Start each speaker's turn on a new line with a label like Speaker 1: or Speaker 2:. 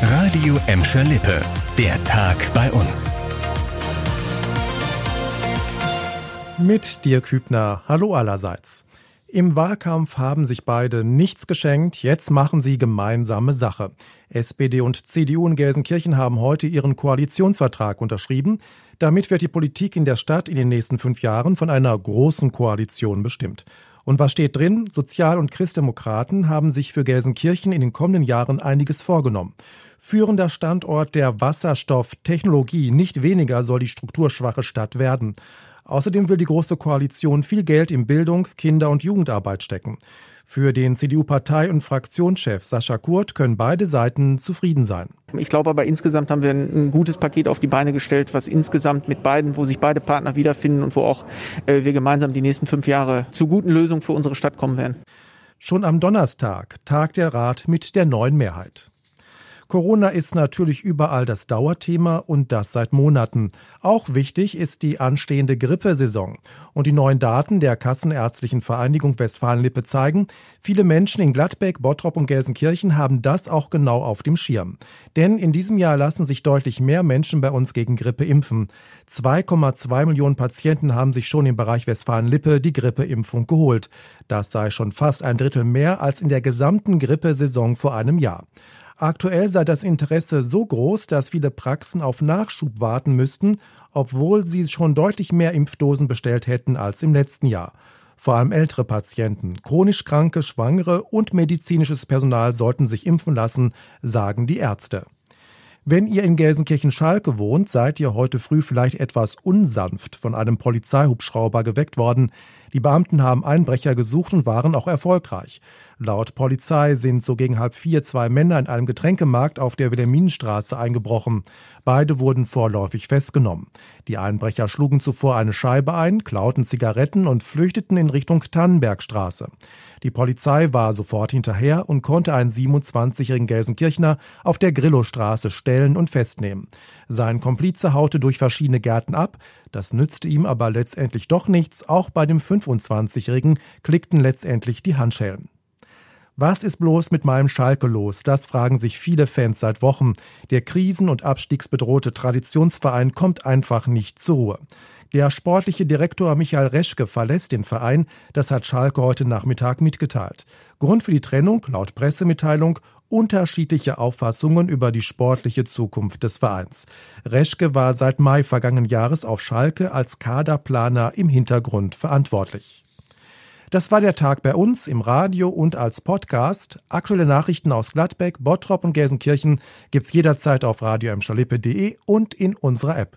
Speaker 1: Radio Emscher Lippe. Der Tag bei uns.
Speaker 2: Mit Dirk Hübner. Hallo allerseits. Im Wahlkampf haben sich beide nichts geschenkt, jetzt machen sie gemeinsame Sache. SPD und CDU in Gelsenkirchen haben heute ihren Koalitionsvertrag unterschrieben. Damit wird die Politik in der Stadt in den nächsten fünf Jahren von einer großen Koalition bestimmt. Und was steht drin? Sozial- und Christdemokraten haben sich für Gelsenkirchen in den kommenden Jahren einiges vorgenommen. Führender Standort der Wasserstofftechnologie, nicht weniger soll die strukturschwache Stadt werden. Außerdem will die Große Koalition viel Geld in Bildung, Kinder- und Jugendarbeit stecken. Für den CDU-Partei- und Fraktionschef Sascha Kurt können beide Seiten zufrieden sein.
Speaker 3: Ich glaube aber insgesamt haben wir ein, gutes Paket auf die Beine gestellt, was insgesamt mit beiden, wo sich beide Partner wiederfinden und wo auch äh, wir gemeinsam die nächsten fünf Jahre zu guten Lösungen für unsere Stadt kommen werden.
Speaker 2: Schon am Donnerstag tagt der Rat mit der neuen Mehrheit. Corona ist natürlich überall das Dauerthema und das seit Monaten. Auch wichtig ist die anstehende Grippesaison. Und die neuen Daten der Kassenärztlichen Vereinigung Westfalen-Lippe zeigen, viele Menschen in Gladbeck, Bottrop und Gelsenkirchen haben das auch genau auf dem Schirm. Denn in diesem Jahr lassen sich deutlich mehr Menschen bei uns gegen Grippe impfen. 2,2 Millionen Patienten haben sich schon im Bereich Westfalen-Lippe die Grippeimpfung geholt. Das sei schon fast ein Drittel mehr als in der gesamten Grippesaison vor einem Jahr. Aktuell sei das Interesse so groß, dass viele Praxen auf Nachschub warten müssten, obwohl sie schon deutlich mehr Impfdosen bestellt hätten als im letzten Jahr. Vor allem ältere Patienten, chronisch Kranke, Schwangere und medizinisches Personal sollten sich impfen lassen, sagen die Ärzte. Wenn ihr in Gelsenkirchen-Schalke wohnt, seid ihr heute früh vielleicht etwas unsanft von einem Polizeihubschrauber geweckt worden. Die Beamten haben Einbrecher gesucht und waren auch erfolgreich. Laut Polizei sind so gegen halb vier zwei Männer in einem Getränkemarkt auf der Wilhelminenstraße eingebrochen. Beide wurden vorläufig festgenommen. Die Einbrecher schlugen zuvor eine Scheibe ein, klauten Zigaretten und flüchteten in Richtung Tannenbergstraße. Die Polizei war sofort hinterher und konnte einen 27-jährigen Gelsenkirchner auf der Grillowstraße stellen und festnehmen. Sein Komplize haute durch verschiedene Gärten ab, das nützte ihm aber letztendlich doch nichts. Auch bei dem 25-jährigen klickten letztendlich die Handschellen. Was ist bloß mit meinem Schalke los? Das fragen sich viele Fans seit Wochen. Der krisen- und abstiegsbedrohte Traditionsverein kommt einfach nicht zur Ruhe. Der sportliche Direktor Michael Reschke verlässt den Verein. Das hat Schalke heute Nachmittag mitgeteilt. Grund für die Trennung, laut Pressemitteilung, unterschiedliche Auffassungen über die sportliche Zukunft des Vereins. Reschke war seit Mai vergangenen Jahres auf Schalke als Kaderplaner im Hintergrund verantwortlich. Das war der Tag bei uns im Radio und als Podcast. Aktuelle Nachrichten aus Gladbeck, Bottrop und Gelsenkirchen gibt's jederzeit auf radio und in unserer App.